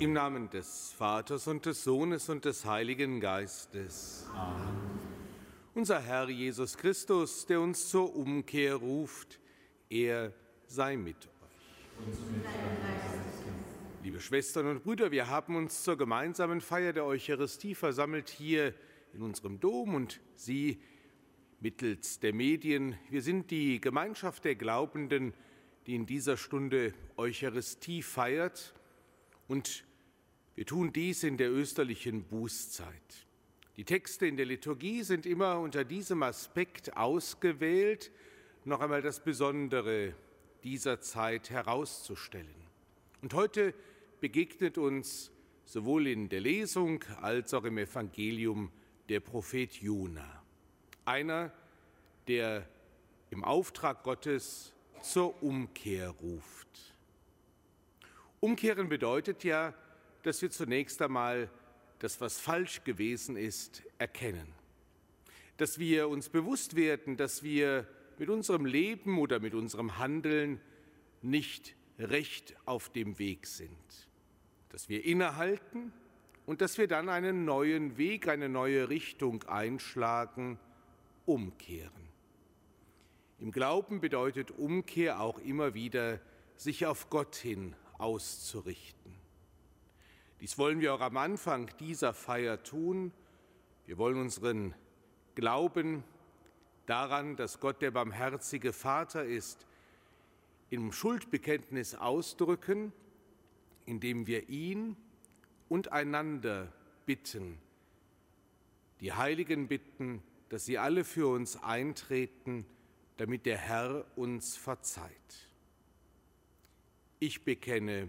Im Namen des Vaters und des Sohnes und des Heiligen Geistes. Amen. Unser Herr Jesus Christus, der uns zur Umkehr ruft, er sei mit euch. Liebe Schwestern und Brüder, wir haben uns zur gemeinsamen Feier der Eucharistie versammelt hier in unserem Dom und Sie mittels der Medien. Wir sind die Gemeinschaft der Glaubenden, die in dieser Stunde Eucharistie feiert und wir tun dies in der österlichen Bußzeit. Die Texte in der Liturgie sind immer unter diesem Aspekt ausgewählt, noch einmal das Besondere dieser Zeit herauszustellen. Und heute begegnet uns sowohl in der Lesung als auch im Evangelium der Prophet Jona. Einer, der im Auftrag Gottes zur Umkehr ruft. Umkehren bedeutet ja, dass wir zunächst einmal das, was falsch gewesen ist, erkennen. Dass wir uns bewusst werden, dass wir mit unserem Leben oder mit unserem Handeln nicht recht auf dem Weg sind. Dass wir innehalten und dass wir dann einen neuen Weg, eine neue Richtung einschlagen, umkehren. Im Glauben bedeutet Umkehr auch immer wieder, sich auf Gott hin auszurichten. Dies wollen wir auch am Anfang dieser Feier tun. Wir wollen unseren Glauben daran, dass Gott der barmherzige Vater ist, im Schuldbekenntnis ausdrücken, indem wir ihn und einander bitten, die Heiligen bitten, dass sie alle für uns eintreten, damit der Herr uns verzeiht. Ich bekenne,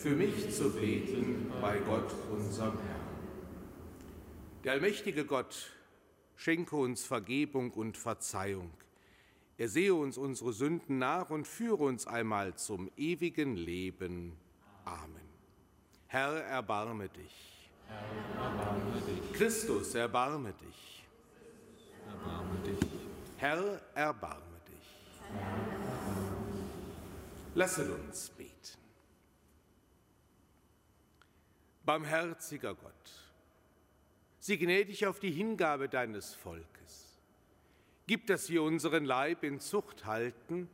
für mich zu beten bei Gott, unserem Herrn. Der allmächtige Gott schenke uns Vergebung und Verzeihung. Er sehe uns unsere Sünden nach und führe uns einmal zum ewigen Leben. Amen. Herr, erbarme dich. Herr, erbarme dich. Christus, erbarme dich. Erbarme dich. Herr, erbarme dich. Lasset uns beten. Barmherziger Gott, sieh gnädig auf die Hingabe deines Volkes. Gib, dass wir unseren Leib in Zucht halten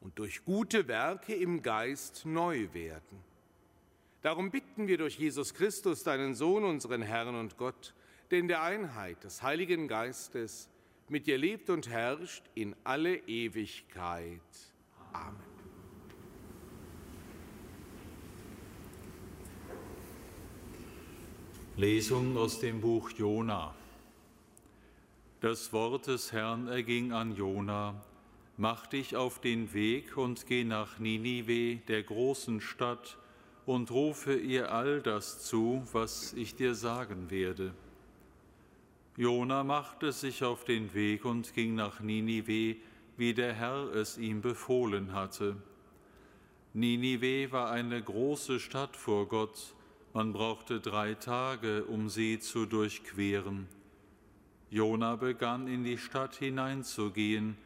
und durch gute Werke im Geist neu werden. Darum bitten wir durch Jesus Christus, deinen Sohn, unseren Herrn und Gott, der in der Einheit des Heiligen Geistes mit dir lebt und herrscht in alle Ewigkeit. Amen. Lesung aus dem Buch Jona. Das Wort des Herrn erging an Jona: Mach dich auf den Weg und geh nach Ninive, der großen Stadt, und rufe ihr all das zu, was ich dir sagen werde. Jona machte sich auf den Weg und ging nach Ninive, wie der Herr es ihm befohlen hatte. Ninive war eine große Stadt vor Gott man brauchte drei Tage, um sie zu durchqueren. Jona begann in die Stadt hineinzugehen.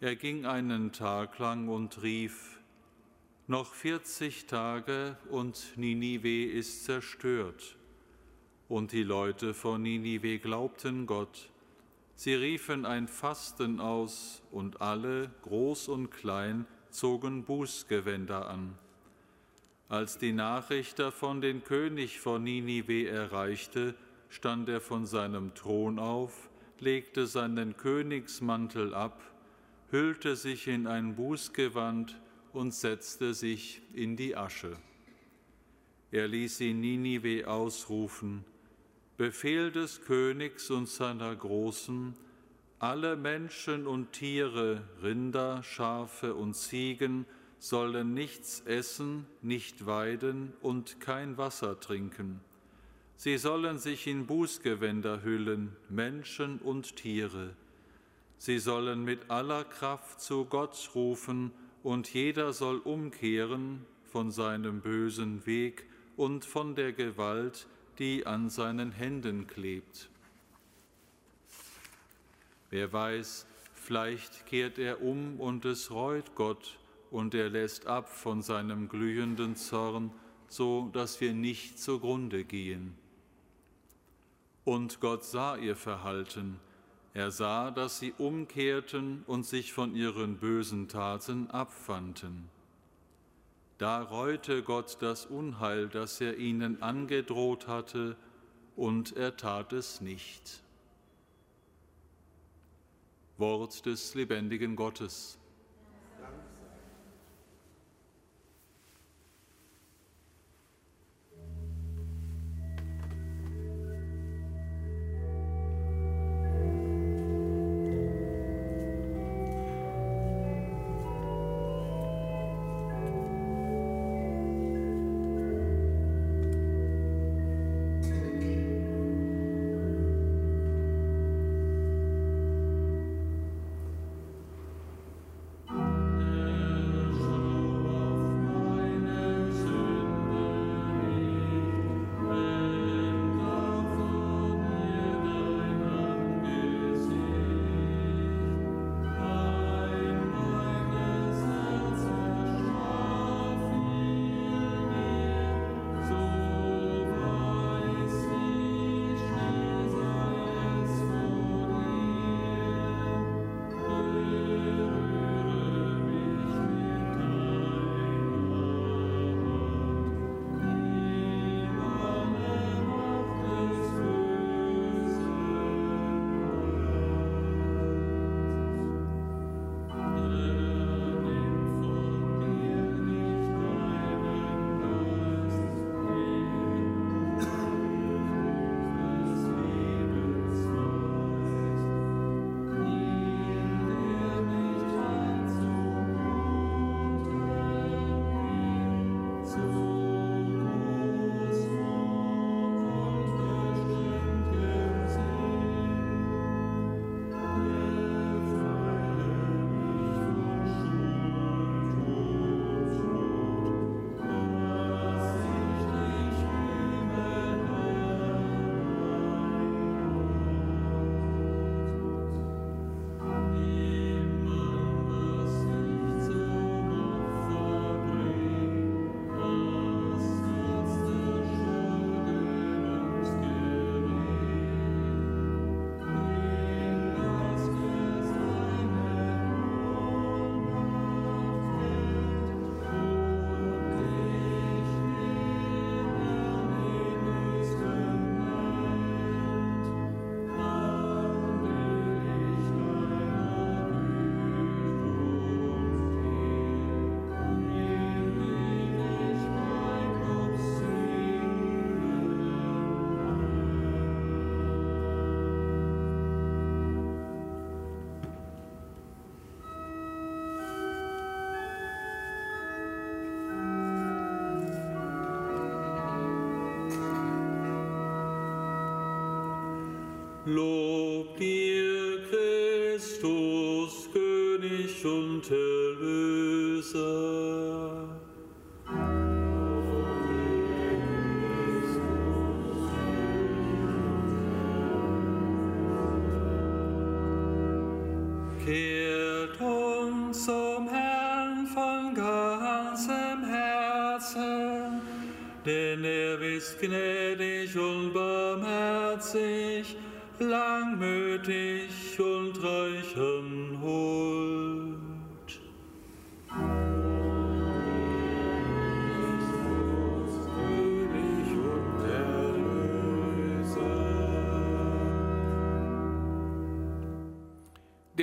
Er ging einen Tag lang und rief, noch vierzig Tage und Ninive ist zerstört. Und die Leute von Ninive glaubten Gott. Sie riefen ein Fasten aus und alle, groß und klein, zogen Bußgewänder an. Als die Nachricht davon den König von Ninive erreichte, stand er von seinem Thron auf, legte seinen Königsmantel ab, hüllte sich in ein Bußgewand und setzte sich in die Asche. Er ließ in Ninive ausrufen, Befehl des Königs und seiner Großen, alle Menschen und Tiere, Rinder, Schafe und Ziegen, sollen nichts essen, nicht weiden und kein Wasser trinken. Sie sollen sich in Bußgewänder hüllen, Menschen und Tiere. Sie sollen mit aller Kraft zu Gott rufen, und jeder soll umkehren von seinem bösen Weg und von der Gewalt, die an seinen Händen klebt. Wer weiß, vielleicht kehrt er um und es reut Gott, und er lässt ab von seinem glühenden Zorn, so dass wir nicht zugrunde gehen. Und Gott sah ihr Verhalten. Er sah, dass sie umkehrten und sich von ihren bösen Taten abwandten. Da reute Gott das Unheil, das er ihnen angedroht hatte, und er tat es nicht. Wort des lebendigen Gottes.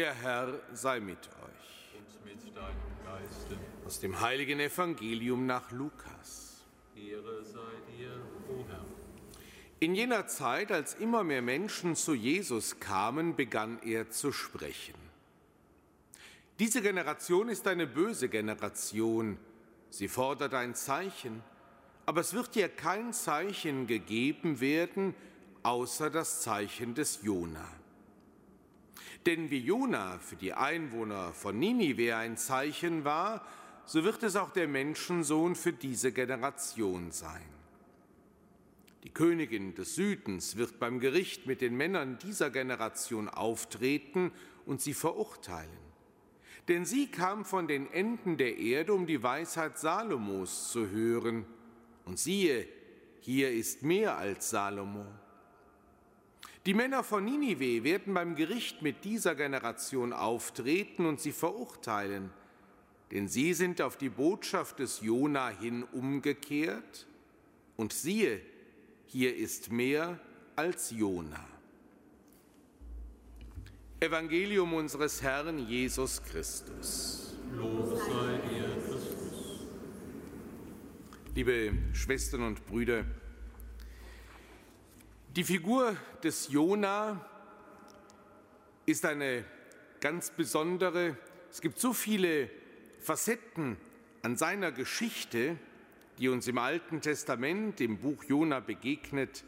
Der Herr sei mit euch. Und mit deinem Geiste. Aus dem heiligen Evangelium nach Lukas. Ehre sei dir, o Herr. In jener Zeit, als immer mehr Menschen zu Jesus kamen, begann er zu sprechen. Diese Generation ist eine böse Generation. Sie fordert ein Zeichen, Aber es wird dir kein Zeichen gegeben werden, außer das Zeichen des Jona. Denn wie Jona für die Einwohner von Ninive ein Zeichen war, so wird es auch der Menschensohn für diese Generation sein. Die Königin des Südens wird beim Gericht mit den Männern dieser Generation auftreten und sie verurteilen. Denn sie kam von den Enden der Erde, um die Weisheit Salomos zu hören. Und siehe, hier ist mehr als Salomo. Die Männer von Ninive werden beim Gericht mit dieser Generation auftreten und sie verurteilen, denn sie sind auf die Botschaft des Jona hin umgekehrt. Und siehe, hier ist mehr als Jona. Evangelium unseres Herrn Jesus Christus. Lob sei dir, Christus. Liebe Schwestern und Brüder, die Figur des Jona ist eine ganz besondere. Es gibt so viele Facetten an seiner Geschichte, die uns im Alten Testament, im Buch Jona begegnet,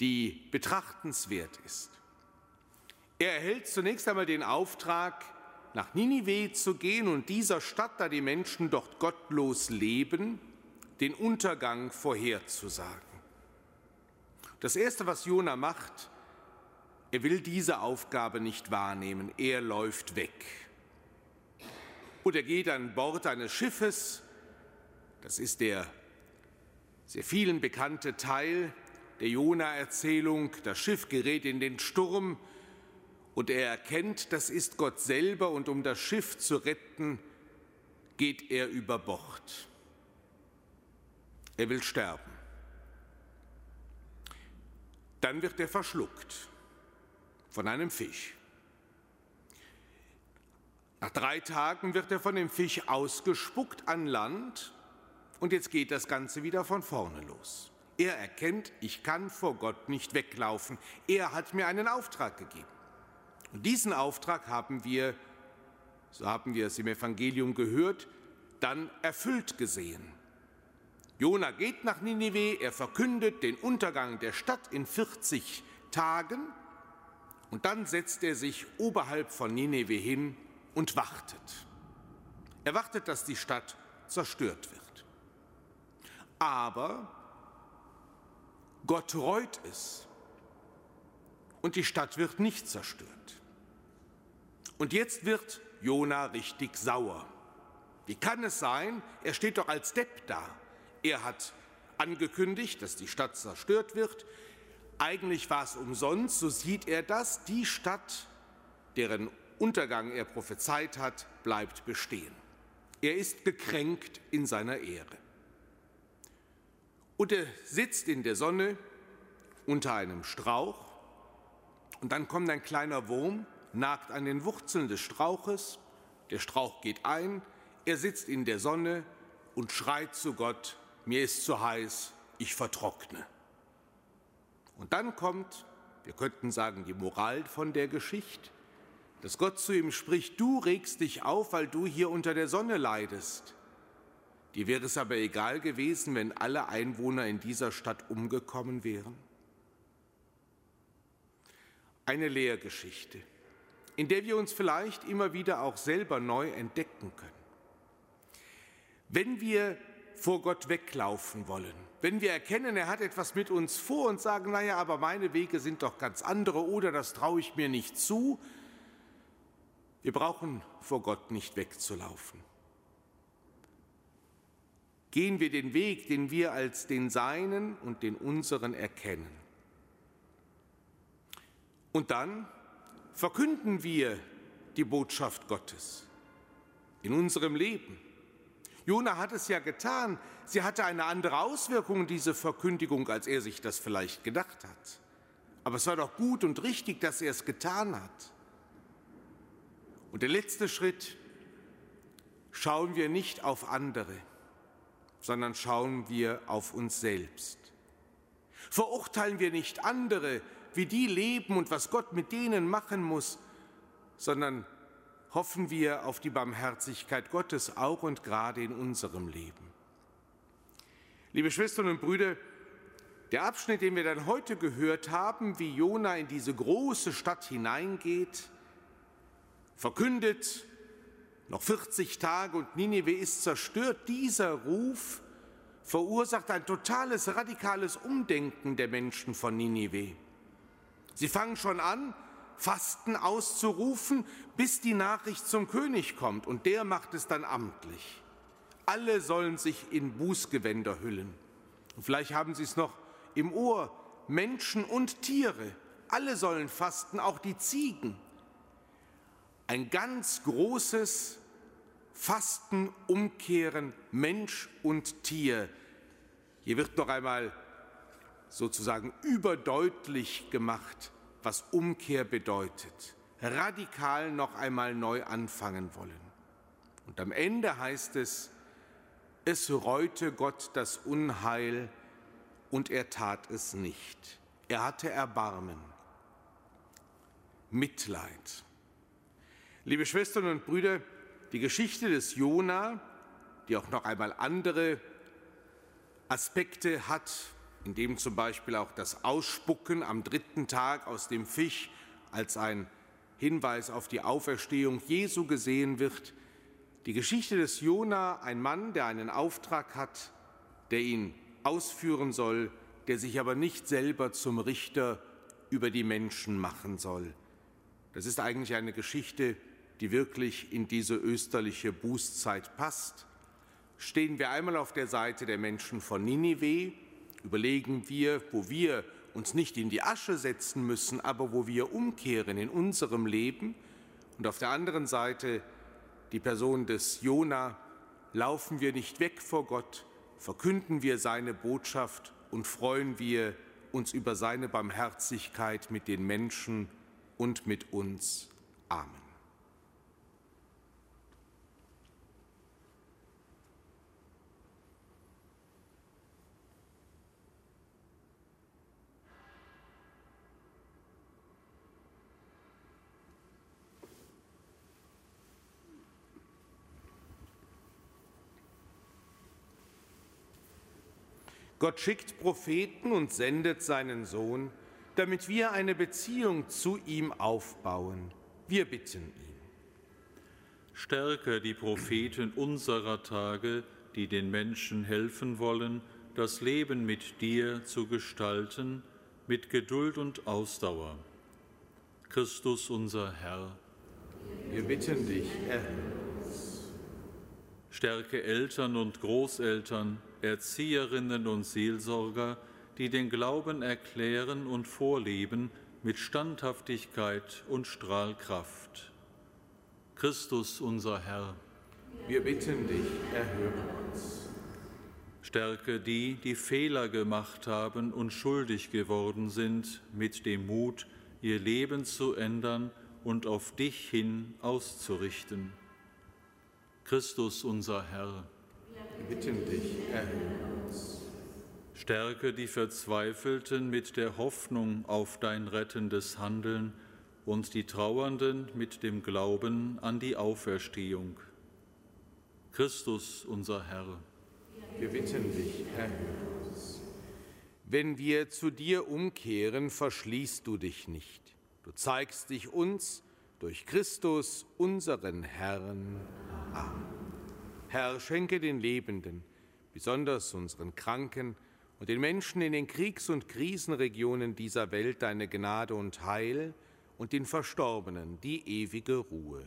die betrachtenswert ist. Er erhält zunächst einmal den Auftrag, nach Ninive zu gehen und dieser Stadt, da die Menschen dort gottlos leben, den Untergang vorherzusagen. Das Erste, was Jona macht, er will diese Aufgabe nicht wahrnehmen, er läuft weg. Und er geht an Bord eines Schiffes, das ist der sehr vielen bekannte Teil der Jona-Erzählung, das Schiff gerät in den Sturm und er erkennt, das ist Gott selber und um das Schiff zu retten, geht er über Bord. Er will sterben. Dann wird er verschluckt von einem Fisch. Nach drei Tagen wird er von dem Fisch ausgespuckt an Land und jetzt geht das Ganze wieder von vorne los. Er erkennt, ich kann vor Gott nicht weglaufen. Er hat mir einen Auftrag gegeben. Und diesen Auftrag haben wir, so haben wir es im Evangelium gehört, dann erfüllt gesehen. Jona geht nach Ninive, er verkündet den Untergang der Stadt in 40 Tagen und dann setzt er sich oberhalb von Ninive hin und wartet. Er wartet, dass die Stadt zerstört wird. Aber Gott reut es und die Stadt wird nicht zerstört. Und jetzt wird Jona richtig sauer. Wie kann es sein? Er steht doch als Depp da. Er hat angekündigt, dass die Stadt zerstört wird. Eigentlich war es umsonst, so sieht er das. Die Stadt, deren Untergang er prophezeit hat, bleibt bestehen. Er ist gekränkt in seiner Ehre. Und er sitzt in der Sonne unter einem Strauch und dann kommt ein kleiner Wurm, nagt an den Wurzeln des Strauches, der Strauch geht ein, er sitzt in der Sonne und schreit zu Gott, mir ist zu heiß, ich vertrockne. Und dann kommt, wir könnten sagen, die Moral von der Geschichte, dass Gott zu ihm spricht, du regst dich auf, weil du hier unter der Sonne leidest. Dir wäre es aber egal gewesen, wenn alle Einwohner in dieser Stadt umgekommen wären. Eine Lehrgeschichte, in der wir uns vielleicht immer wieder auch selber neu entdecken können. Wenn wir vor Gott weglaufen wollen. Wenn wir erkennen, er hat etwas mit uns vor und sagen, naja, aber meine Wege sind doch ganz andere oder das traue ich mir nicht zu, wir brauchen vor Gott nicht wegzulaufen. Gehen wir den Weg, den wir als den Seinen und den unseren erkennen. Und dann verkünden wir die Botschaft Gottes in unserem Leben Jona hat es ja getan. Sie hatte eine andere Auswirkung, diese Verkündigung, als er sich das vielleicht gedacht hat. Aber es war doch gut und richtig, dass er es getan hat. Und der letzte Schritt, schauen wir nicht auf andere, sondern schauen wir auf uns selbst. Verurteilen wir nicht andere, wie die leben und was Gott mit denen machen muss, sondern hoffen wir auf die Barmherzigkeit Gottes auch und gerade in unserem Leben. Liebe Schwestern und Brüder, der Abschnitt, den wir dann heute gehört haben, wie Jona in diese große Stadt hineingeht, verkündet, noch 40 Tage und Ninive ist zerstört, dieser Ruf verursacht ein totales, radikales Umdenken der Menschen von Ninive. Sie fangen schon an, Fasten auszurufen, bis die Nachricht zum König kommt und der macht es dann amtlich. Alle sollen sich in Bußgewänder hüllen. Und vielleicht haben Sie es noch im Ohr, Menschen und Tiere, alle sollen fasten, auch die Ziegen. Ein ganz großes Fasten, Umkehren, Mensch und Tier. Hier wird noch einmal sozusagen überdeutlich gemacht, was Umkehr bedeutet. Radikal noch einmal neu anfangen wollen. Und am Ende heißt es, es reute Gott das Unheil und er tat es nicht. Er hatte Erbarmen, Mitleid. Liebe Schwestern und Brüder, die Geschichte des Jona, die auch noch einmal andere Aspekte hat, in dem zum Beispiel auch das Ausspucken am dritten Tag aus dem Fisch als ein Hinweis auf die Auferstehung Jesu gesehen wird. Die Geschichte des Jona, ein Mann, der einen Auftrag hat, der ihn ausführen soll, der sich aber nicht selber zum Richter über die Menschen machen soll. Das ist eigentlich eine Geschichte, die wirklich in diese österliche Bußzeit passt. Stehen wir einmal auf der Seite der Menschen von Ninive, überlegen wir, wo wir uns nicht in die Asche setzen müssen, aber wo wir umkehren in unserem Leben. Und auf der anderen Seite die Person des Jona, laufen wir nicht weg vor Gott, verkünden wir seine Botschaft und freuen wir uns über seine Barmherzigkeit mit den Menschen und mit uns. Amen. Gott schickt Propheten und sendet seinen Sohn, damit wir eine Beziehung zu ihm aufbauen. Wir bitten ihn. Stärke die Propheten unserer Tage, die den Menschen helfen wollen, das Leben mit dir zu gestalten, mit Geduld und Ausdauer. Christus unser Herr. Wir bitten dich, Herr. Stärke Eltern und Großeltern, Erzieherinnen und Seelsorger, die den Glauben erklären und vorleben mit Standhaftigkeit und Strahlkraft. Christus unser Herr. Wir bitten dich, erhöre uns. Stärke die, die Fehler gemacht haben und schuldig geworden sind, mit dem Mut, ihr Leben zu ändern und auf dich hin auszurichten. Christus unser Herr. Wir bitten dich, erhöre uns. Stärke die Verzweifelten mit der Hoffnung auf dein rettendes Handeln und die Trauernden mit dem Glauben an die Auferstehung. Christus unser Herr. Wir bitten dich, erhöre uns. Wenn wir zu dir umkehren, verschließt du dich nicht. Du zeigst dich uns durch Christus, unseren Herrn. Amen. Herr, schenke den Lebenden, besonders unseren Kranken und den Menschen in den Kriegs- und Krisenregionen dieser Welt deine Gnade und Heil und den Verstorbenen die ewige Ruhe.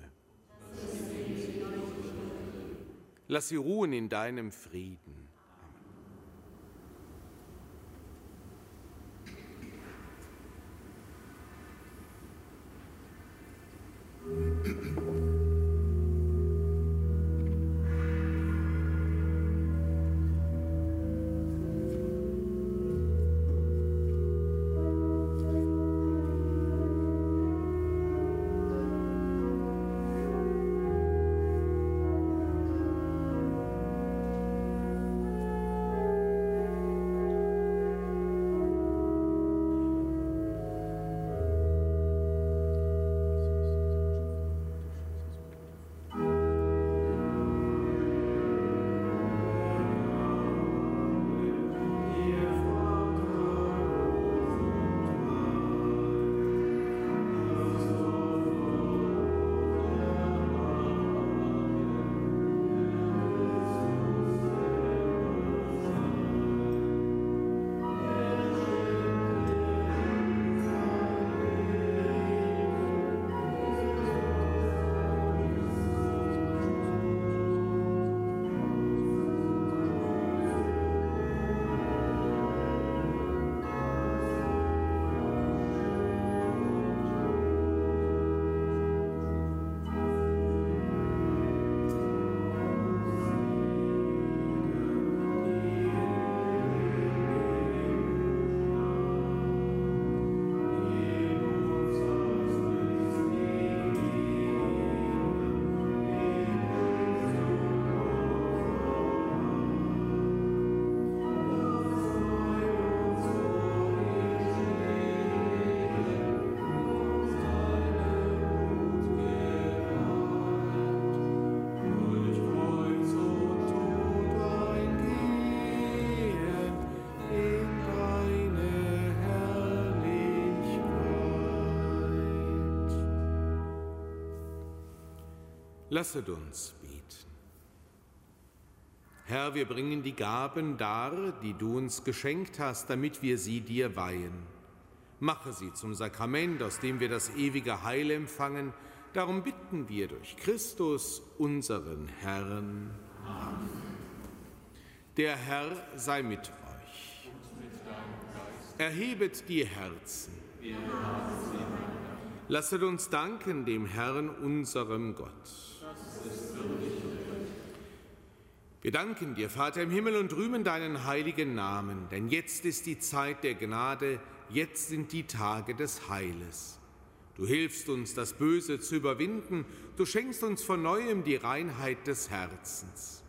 Lass sie ruhen in deinem Frieden. Lasset uns beten. Herr, wir bringen die Gaben dar, die du uns geschenkt hast, damit wir sie dir weihen. Mache sie zum Sakrament, aus dem wir das ewige Heil empfangen. Darum bitten wir durch Christus, unseren Herrn. Amen. Der Herr sei mit euch. Erhebet die Herzen. Lasset uns danken dem Herrn, unserem Gott. Wir danken dir, Vater im Himmel, und rühmen deinen heiligen Namen, denn jetzt ist die Zeit der Gnade, jetzt sind die Tage des Heiles. Du hilfst uns, das Böse zu überwinden, du schenkst uns von neuem die Reinheit des Herzens.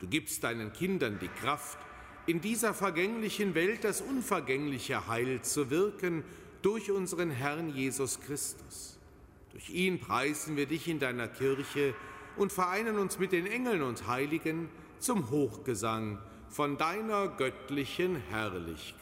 Du gibst deinen Kindern die Kraft, in dieser vergänglichen Welt das unvergängliche Heil zu wirken, durch unseren Herrn Jesus Christus. Durch ihn preisen wir dich in deiner Kirche, und vereinen uns mit den Engeln und Heiligen zum Hochgesang von deiner göttlichen Herrlichkeit.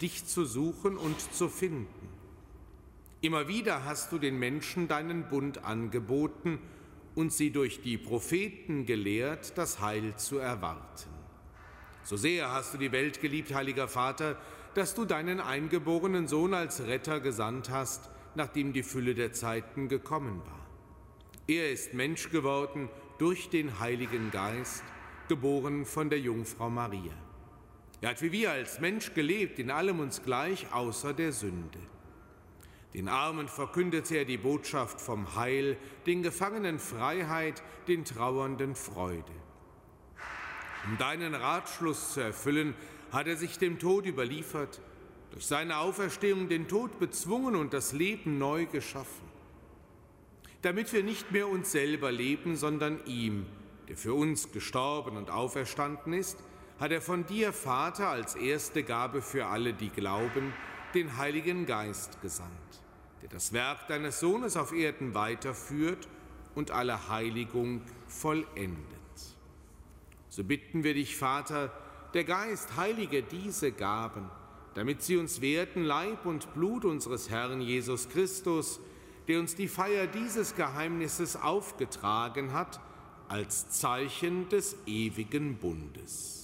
dich zu suchen und zu finden. Immer wieder hast du den Menschen deinen Bund angeboten und sie durch die Propheten gelehrt, das Heil zu erwarten. So sehr hast du die Welt geliebt, heiliger Vater, dass du deinen eingeborenen Sohn als Retter gesandt hast, nachdem die Fülle der Zeiten gekommen war. Er ist Mensch geworden durch den Heiligen Geist, geboren von der Jungfrau Maria. Er hat wie wir als Mensch gelebt, in allem uns gleich, außer der Sünde. Den Armen verkündete er die Botschaft vom Heil, den Gefangenen Freiheit, den Trauernden Freude. Um deinen Ratschluss zu erfüllen, hat er sich dem Tod überliefert, durch seine Auferstehung den Tod bezwungen und das Leben neu geschaffen. Damit wir nicht mehr uns selber leben, sondern ihm, der für uns gestorben und auferstanden ist, hat er von dir, Vater, als erste Gabe für alle, die glauben, den Heiligen Geist gesandt, der das Werk deines Sohnes auf Erden weiterführt und alle Heiligung vollendet. So bitten wir dich, Vater, der Geist heilige diese Gaben, damit sie uns werten Leib und Blut unseres Herrn Jesus Christus, der uns die Feier dieses Geheimnisses aufgetragen hat, als Zeichen des ewigen Bundes.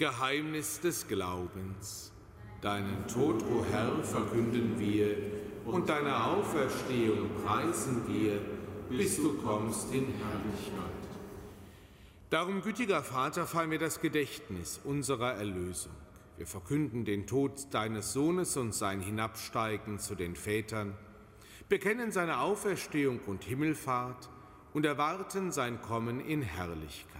Geheimnis des Glaubens. Deinen Tod, o Herr, verkünden wir und deine Auferstehung preisen wir, bis du kommst in Herrlichkeit. Darum, gütiger Vater, feiern wir das Gedächtnis unserer Erlösung. Wir verkünden den Tod deines Sohnes und sein Hinabsteigen zu den Vätern, bekennen seine Auferstehung und Himmelfahrt und erwarten sein Kommen in Herrlichkeit.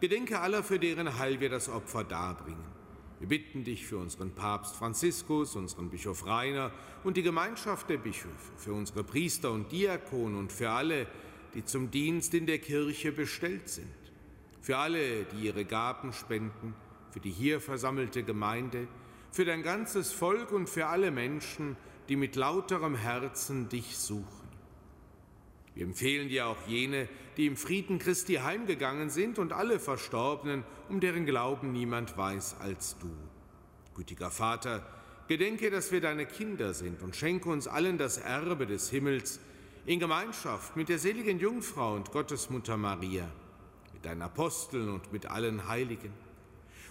gedenke aller, für deren Heil wir das Opfer darbringen wir bitten dich für unseren Papst Franziskus, unseren Bischof Rainer und die Gemeinschaft der Bischöfe, für unsere Priester und Diakone und für alle, die zum Dienst in der Kirche bestellt sind, für alle, die ihre Gaben spenden, für die hier versammelte Gemeinde, für dein ganzes Volk und für alle Menschen, die mit lauterem Herzen dich suchen. Wir empfehlen dir auch jene, die im Frieden Christi heimgegangen sind und alle Verstorbenen, um deren Glauben niemand weiß als du. Gütiger Vater, gedenke, dass wir deine Kinder sind und schenke uns allen das Erbe des Himmels in Gemeinschaft mit der seligen Jungfrau und Gottesmutter Maria, mit deinen Aposteln und mit allen Heiligen.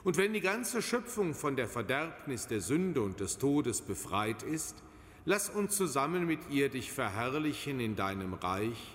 Und wenn die ganze Schöpfung von der Verderbnis der Sünde und des Todes befreit ist, Lass uns zusammen mit ihr dich verherrlichen in deinem Reich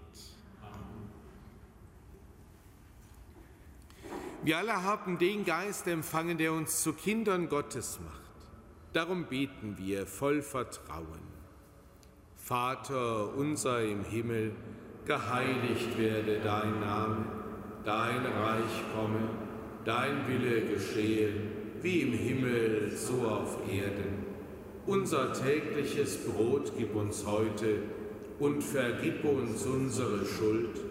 Wir alle haben den Geist empfangen, der uns zu Kindern Gottes macht. Darum beten wir voll Vertrauen. Vater unser im Himmel, geheiligt werde dein Name, dein Reich komme, dein Wille geschehe, wie im Himmel, so auf Erden. Unser tägliches Brot gib uns heute und vergib uns unsere Schuld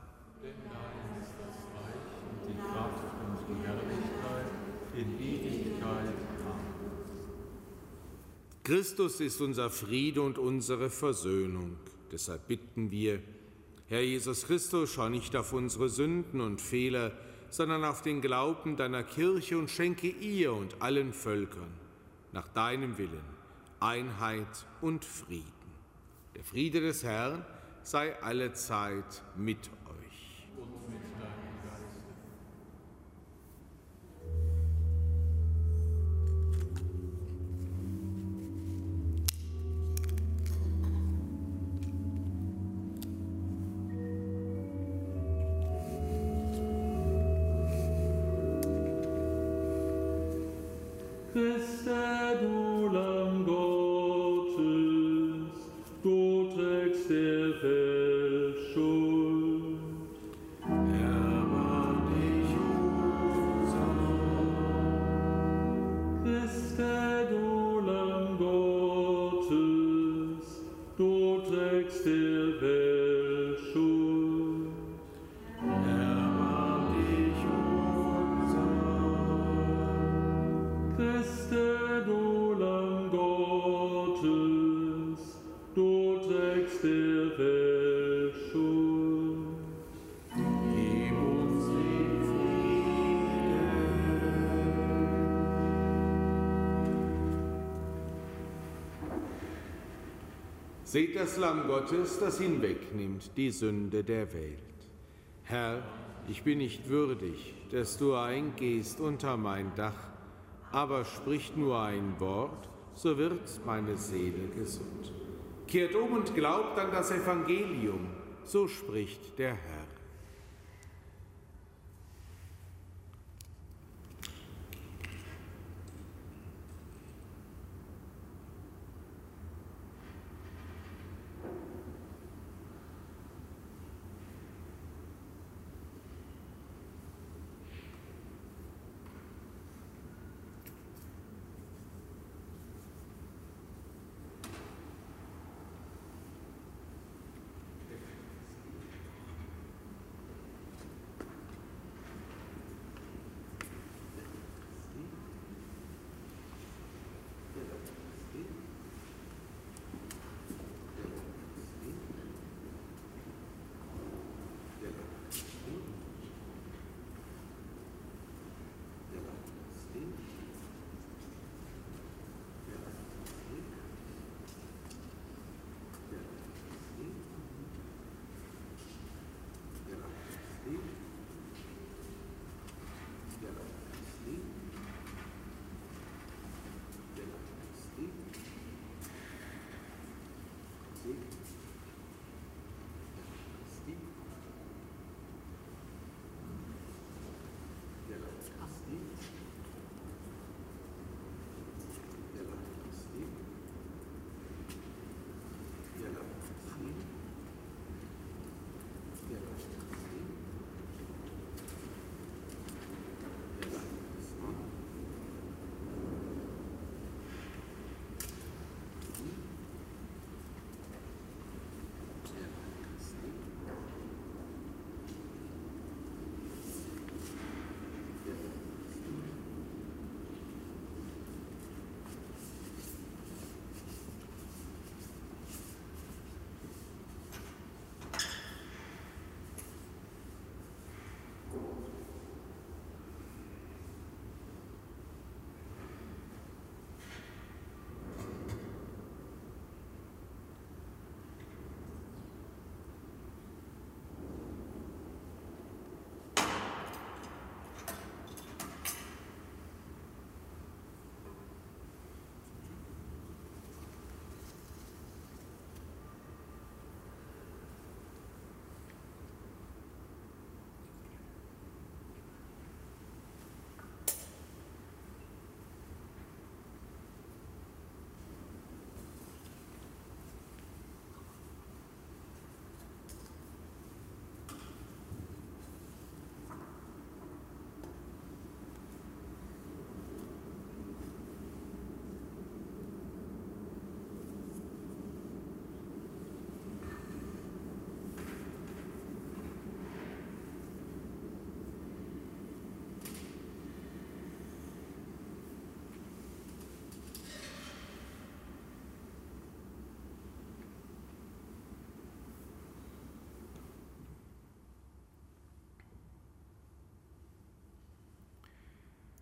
Christus ist unser Friede und unsere Versöhnung. Deshalb bitten wir, Herr Jesus Christus, schau nicht auf unsere Sünden und Fehler, sondern auf den Glauben deiner Kirche und schenke ihr und allen Völkern nach deinem Willen Einheit und Frieden. Der Friede des Herrn sei allezeit mit euch. Seht das Lamm Gottes, das hinwegnimmt die Sünde der Welt. Herr, ich bin nicht würdig, dass du eingehst unter mein Dach, aber sprich nur ein Wort, so wird meine Seele gesund. Kehrt um und glaubt an das Evangelium, so spricht der Herr.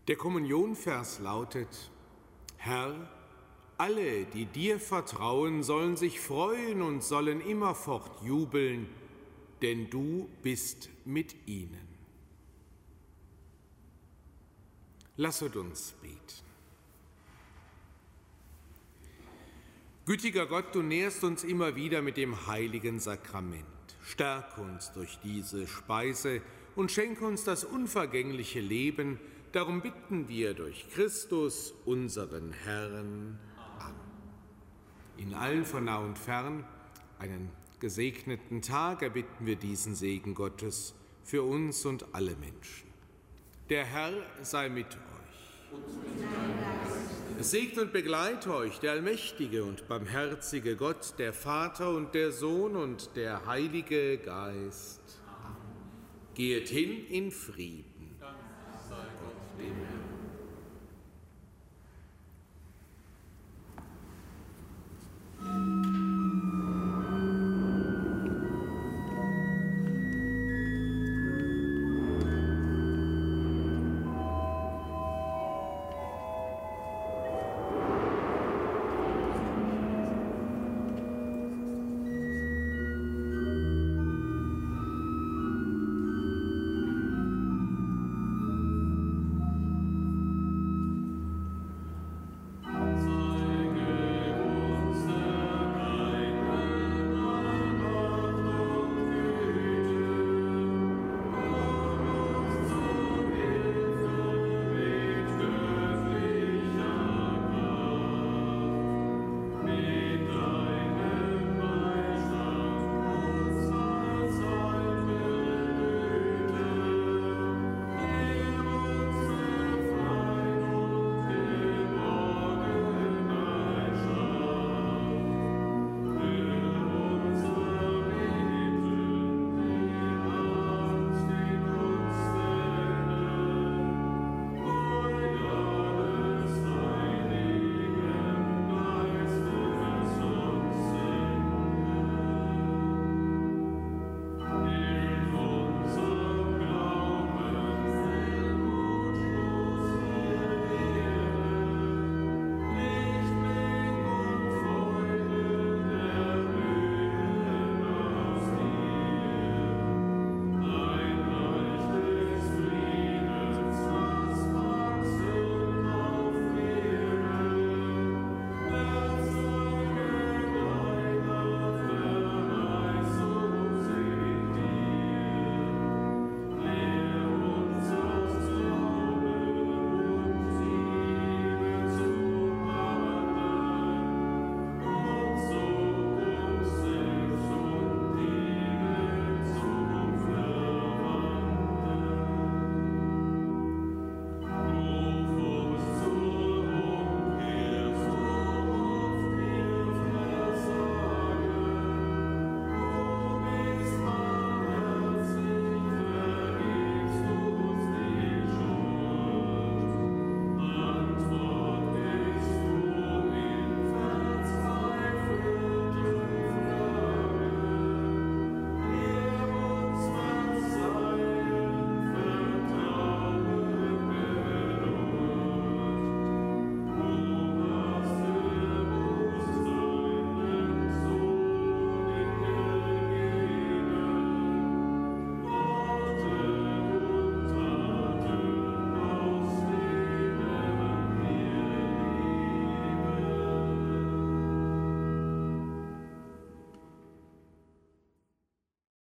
Der Kommunionvers lautet, Herr, alle, die dir vertrauen, sollen sich freuen und sollen immerfort jubeln, denn du bist mit ihnen. Lasset uns beten. Gütiger Gott, du nährst uns immer wieder mit dem heiligen Sakrament. Stärk uns durch diese Speise und schenke uns das unvergängliche Leben, Darum bitten wir durch Christus, unseren Herrn. Amen. In allen von nah und fern einen gesegneten Tag erbitten wir diesen Segen Gottes für uns und alle Menschen. Der Herr sei mit euch. Segne und begleite euch der allmächtige und barmherzige Gott, der Vater und der Sohn und der Heilige Geist. Geht hin in Frieden.